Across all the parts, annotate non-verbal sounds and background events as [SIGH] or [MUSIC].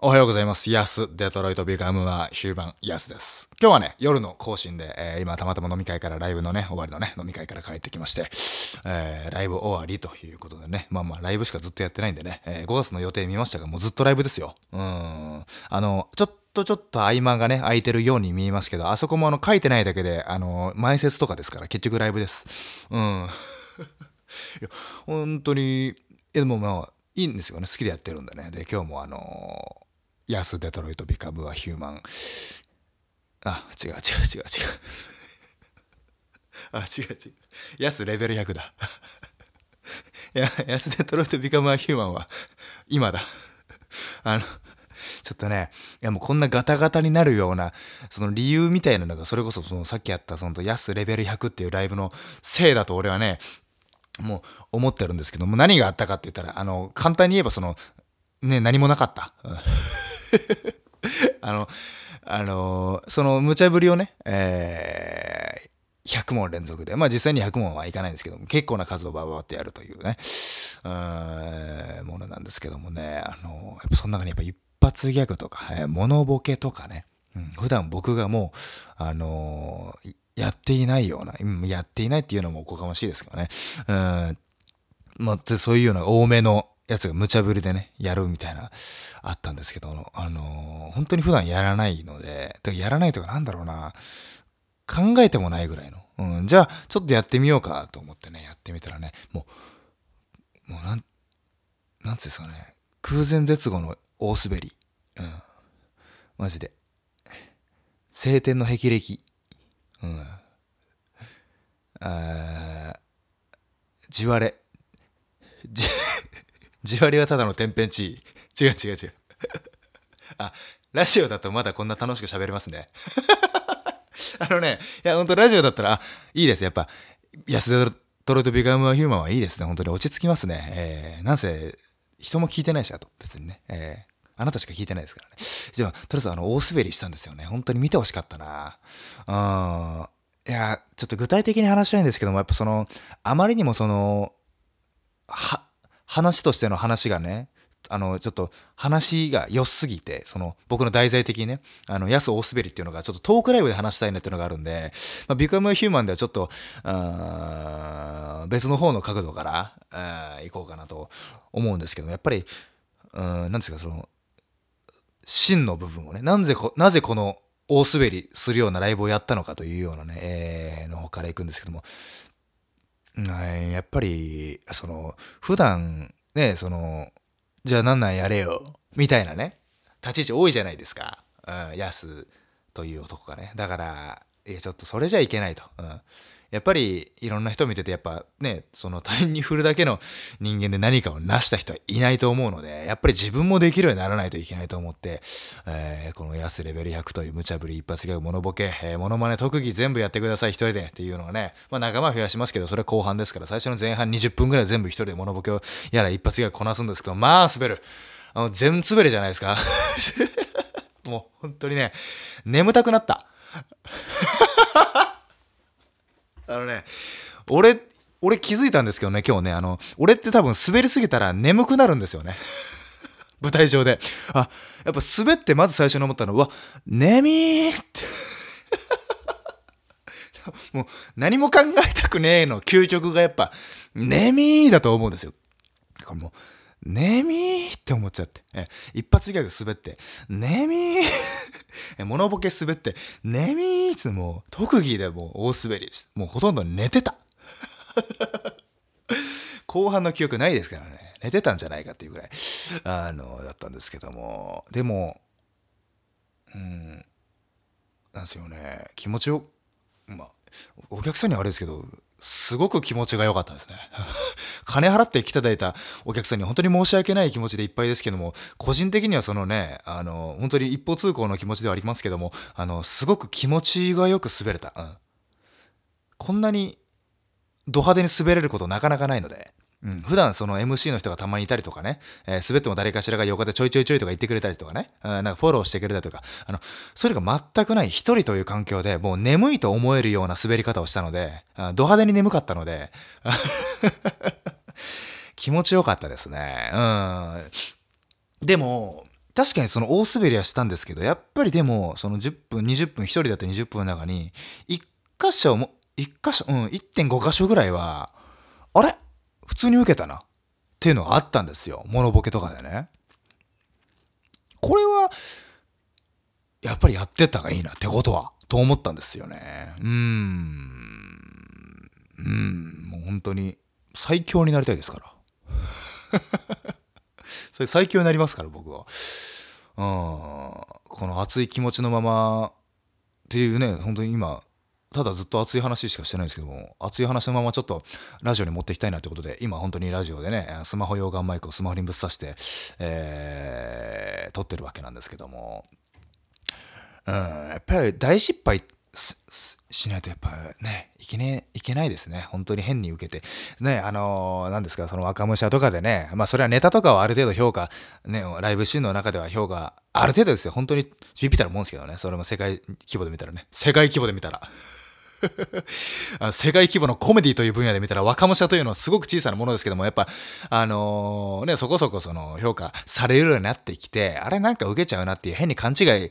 おはようございます。ヤス、デトロイトビカムは終盤、ヤスです。今日はね、夜の更新で、えー今たまたま飲み会からライブのね、終わりのね、飲み会から帰ってきまして、えーライブ終わりということでね、まあまあライブしかずっとやってないんでね、えー5月の予定見ましたが、もうずっとライブですよ。うん。あの、ちょっとちょっと合間がね、空いてるように見えますけど、あそこもあの、書いてないだけで、あの、前説とかですから、結局ライブです。うん。[LAUGHS] いや、本当に、いやでもまあ、いいんですよね。好きでやってるんでね。で、今日もあのヤス・デトロイト・ビカム・はヒューマン。あ、違う違う違う違う。[LAUGHS] あ、違う違う。ヤスレベル100だ。い [LAUGHS] や、ヤス・デトロイト・ビカム・はヒューマンは今だ。[LAUGHS] あの、ちょっとね、いやもうこんなガタガタになるような、その理由みたいなのが、それこそそのさっきやった、そのヤスレベル100っていうライブのせいだと俺はね、もう思ってるんですけども、何があったかって言ったら、あの、簡単に言えばその、ね、何もなかった。[LAUGHS] あの、あの、その無茶ぶりをね、えー100問連続で、まあ実際に100問はいかないんですけども、結構な数をバババってやるというね、うものなんですけどもね、あの、やっぱその中にやっぱ一発ギャグとか、えーモノボケとかね、うん普段僕がもう、あのーやっていないような、やっていないっていうのもおこがましいですけどね、うん、まあ、そういうような多めのやつが無茶ぶりでね、やるみたいな、あったんですけど、あのー本当に普段やらないので、てかやらないとかなんだろうな、考えてもないぐらいの。うん、じゃあ、ちょっとやってみようかと思ってね、やってみたらね、もう、もうなん、なんつうんですかね、空前絶後の大滑り。うん。マジで。晴天の霹靂。うん。あー地割れ。地割れはただの天変地異。違う違う違う。あ、ラジオだとまだこんな楽しく喋れますね。[LAUGHS] あのね、いや、ほんとラジオだったら、あ、いいです。やっぱ、安田トロイトビカムはヒューマンはいいですね。本当に落ち着きますね。えー、なんせ、人も聞いてないし、あと、別にね。えー、あなたしか聞いてないですからね。じゃあ、とりあえず、あの、大滑りしたんですよね。本当に見てほしかったな。うん。いや、ちょっと具体的に話したいんですけども、やっぱその、あまりにもその、は、話としての話がね、あの、ちょっと話が良すぎて、その、僕の題材的にね、あの、安大滑りっていうのが、ちょっとトークライブで話したいなっていうのがあるんで、まあ、ビカムヒューマンではちょっと、別の方の角度から、あ行こうかなと思うんですけども、やっぱり、うん、なんですか、その、真の部分をね、なぜこ、なぜこの大滑りするようなライブをやったのかというようなね、えーの方から行くんですけども、やっぱり、その、普段、ね、その、じゃあなんなんやれよ、みたいなね、立ち位置多いじゃないですか。うん、安という男がね。だから、いや、ちょっとそれじゃいけないと。うん。やっぱり、いろんな人見てて、やっぱね、その他人に振るだけの人間で何かを成した人はいないと思うので、やっぱり自分もできるようにならないといけないと思って、えーこのヤスレベル100という無茶ぶり一発ギャグ、モノボケ、えーモノマネ特技全部やってください、一人でっていうのはね、まあ仲間増やしますけど、それは後半ですから、最初の前半20分ぐらい全部一人でモノボケをやら一発ギャグこなすんですけど、まあ滑る。あの、全滑りじゃないですか。[LAUGHS] もう本当にね、眠たくなった。あのね、俺、俺気づいたんですけどね、今日ね、あの、俺って多分滑りすぎたら眠くなるんですよね。[LAUGHS] 舞台上で。あ、やっぱ滑ってまず最初に思ったのは、うわ、眠いって。[LAUGHS] もう何も考えたくねえの究極がやっぱ、眠いだと思うんですよ。だからもう、眠いって思っちゃって。え一発ギャグ滑って、眠い [LAUGHS] えモノボケ滑って、眠いってもう特技でもう大滑り、もうほとんど寝てた。[LAUGHS] 後半の記憶ないですからね。寝てたんじゃないかっていうぐらい、あの、だったんですけども。でも、うん、なんですよね。気持ちよ、まあ、お客さんにはあれですけど、すごく気持ちが良かったですね。[LAUGHS] 金払って来ていただいたお客さんに本当に申し訳ない気持ちでいっぱいですけども、個人的にはそのね、あの、本当に一方通行の気持ちではありますけども、あの、すごく気持ちがよく滑れた。うん。こんなにド派手に滑れることなかなかないので、うん、普段その MC の人がたまにいたりとかね、えー滑っても誰かしらが横でちょいちょいちょいとか言ってくれたりとかね、うん、なんかフォローしてくれたりとか、あの、それが全くない一人という環境でもう眠いと思えるような滑り方をしたので、ド派手に眠かったので、[LAUGHS] 気持ちよかったですね。うん。でも、確かにその大滑りはしたんですけど、やっぱりでも、その10分、20分、1人だって20分の中に、1箇所も、1箇所、うん、1.5箇所ぐらいは、あれ？普通に受けたな。っていうのがあったんですよ。モノボケとかでね。これは、やっぱりやってった方がいいなってことは、と思ったんですよね。うーん。うん、もう本当に最強になりたいですから。[LAUGHS] それ最強になりますから、僕は。うん。この熱い気持ちのままっていうね、本当に今、ただずっと熱い話しかしてないんですけども、熱い話のままちょっとラジオに持っていきたいなということで、今本当にラジオでね、スマホ用ガンマイクをスマホにぶっ刺して、えー、撮ってるわけなんですけども、うん、やっぱり大失敗しないとやっぱね、いけね、いけないですね。本当に変に受けて。ね、あのー、何ですか、その若武者とかでね、まあそれはネタとかはある程度評価、ね、ライブシーンの中では評価、ある程度ですよ。本当にビビったら思うんですけどね。それも世界規模で見たらね。世界規模で見たら。[LAUGHS] あの世界規模のコメディという分野で見たら若武者というのはすごく小さなものですけども、やっぱ、あのー、ね、そこそこその評価されるようになってきて、あれなんか受けちゃうなっていう変に勘違い、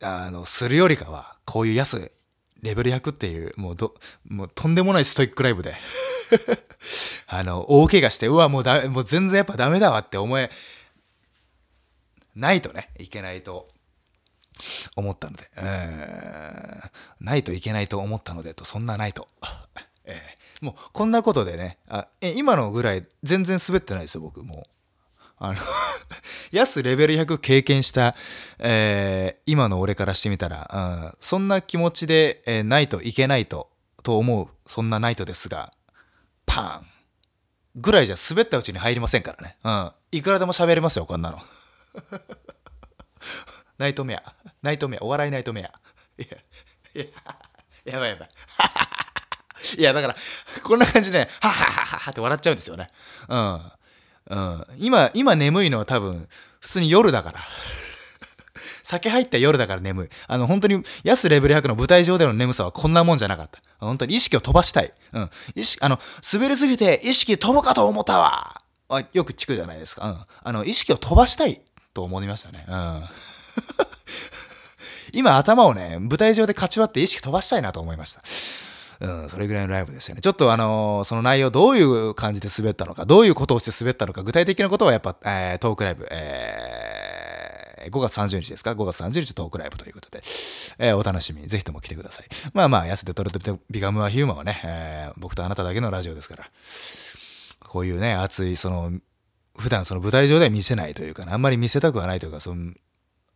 あの、するよりかは、こういう安レベル100っていう、もうど、もうとんでもないストイックライブで [LAUGHS] あの、大怪我して、うわ、もうだ、もう全然やっぱダメだわって思え、ないとね、いけないと思ったので、ないといけないと思ったので、と、そんなないと。[LAUGHS] えー、もう、こんなことでね、あえ今のぐらい全然滑ってないですよ、僕、もう。あの [LAUGHS] 安レベル100経験した、えー、今の俺からしてみたら、うん、そんな気持ちで、えー、ないといけないと、と思う、そんなナイトですが、パーンぐらいじゃ滑ったうちに入りませんからね。うん。いくらでも喋れますよ、こんなの。[LAUGHS] ナイトメア。ナイトメア。お笑いナイトメア。いや、いや、やばいやばい。[LAUGHS] いや、だから、こんな感じで、ははははって笑っちゃうんですよね。うん。うん。今、今眠いのは多分、普通に夜だから。[LAUGHS] 酒入った夜だから眠い。あの、本当に、安レベル100の舞台上での眠さはこんなもんじゃなかった。本当に意識を飛ばしたい。うん。意識、あの、滑りすぎて意識飛ぶかと思ったわ。あよく聞くじゃないですか。うん。あの、意識を飛ばしたいと思いましたね。うん。今頭をね、舞台上で勝ち割って意識飛ばしたいなと思いました。うん、それぐらいのライブでしたね。ちょっとあのー、その内容どういう感じで滑ったのか、どういうことをして滑ったのか、具体的なことはやっぱ、えー、トークライブ、えー、5月30日ですか ?5 月30日トークライブということで、えー、お楽しみにぜひとも来てください。まあまあ、痩せてトレトビビカムはヒューマンはね、えー、僕とあなただけのラジオですから、こういうね、熱い、その、普段その舞台上では見せないというか、ね、あんまり見せたくはないというか、その、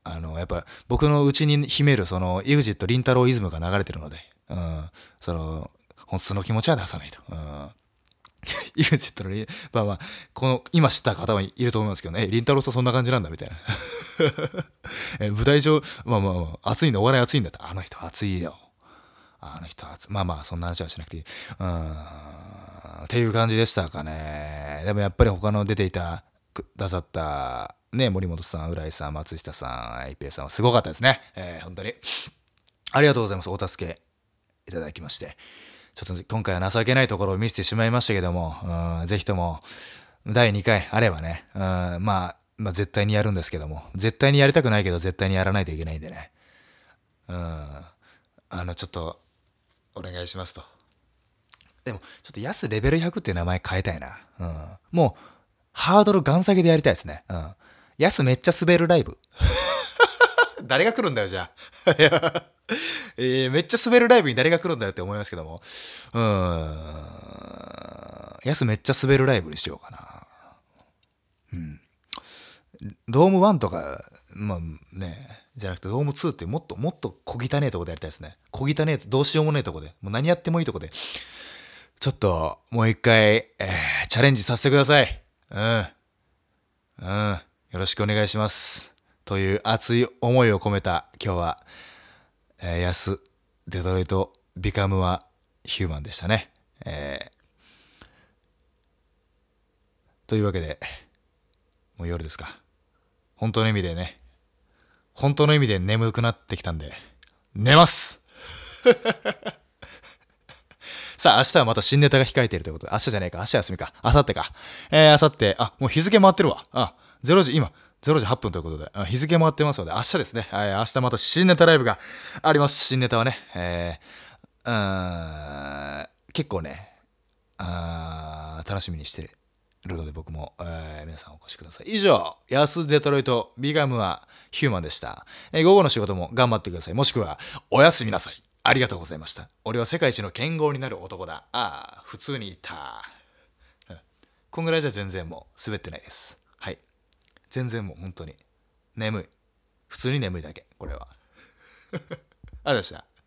あの、やっぱ僕の内に秘めるその、EXIT リンタローイズムが流れてるので、うん、その、本当の気持ちは出さないと。うん。[LAUGHS] イグジットのまあまあ、この、今知った方はいると思いますけどね、え、りんたろーさんそんな感じなんだみたいな。[LAUGHS] え、舞台上、まあまあまあ、熱いの、お笑い熱いんだって、あの人熱いよ。あの人熱い。まあまあ、そんな話はしなくていい。うん。っていう感じでしたかね。でもやっぱり他の出ていた、くださった、ね、森本さん、浦井さん、松下さん、IP さんはすごかったですね。えー、本当に。ありがとうございます。お助けいただきまして。ちょっと今回は情けないところを見せてしまいましたけども、うん、ぜひとも、第2回あればね、うん、まあ、まあ絶対にやるんですけども、絶対にやりたくないけど絶対にやらないといけないんでね。うん、あの、ちょっと、お願いしますと。でも、ちょっと安レベル100っていう名前変えたいな。うん。もう、ハードルガン下げでやりたいですね。うん。安めっちゃ滑るライブ。[LAUGHS] 誰が来るんだよ、じゃあ。[LAUGHS] えー、めっちゃ滑るライブに誰が来るんだよって思いますけども。うーん。やすめっちゃ滑るライブにしようかな。うん。ドーム1とか、まあね、じゃなくてドーム2ってもっともっと小汚ねえとこでやりたいですね。小汚ねえどうしようもねえとこで。もう何やってもいいとこで。ちょっともう一回、えー、チャレンジさせてください。うん。うん。よろしくお願いします。という熱い思いを込めた今日は、えー、安、デトロイト、ビカムはヒューマンでしたね。えー、というわけで、もう夜ですか。本当の意味でね、本当の意味で眠くなってきたんで、寝ますさあ、明日はまた新ネタが控えているということで、明日じゃねえか、明日休みか、明後日か。えー、明後日、あ、もう日付回ってるわ。あ、0時、今、0時8分ということで、日付も合ってますので、明日ですね、はい、明日また新ネタライブがあります。新ネタはね、えー、うん結構ね、あ楽しみにしてるので僕も、えー、皆さんお越しください。以上、安デトロイト、ビガムはヒューマンでした。えー、午後の仕事も頑張ってください。もしくは、おやすみなさい。ありがとうございました。俺は世界一の剣豪になる男だ。ああ、普通にいた。こんぐらいじゃ全然もう滑ってないです。はい。全然もう本当に眠い。普通に眠いだけ、これは。[LAUGHS] ありがとうございました。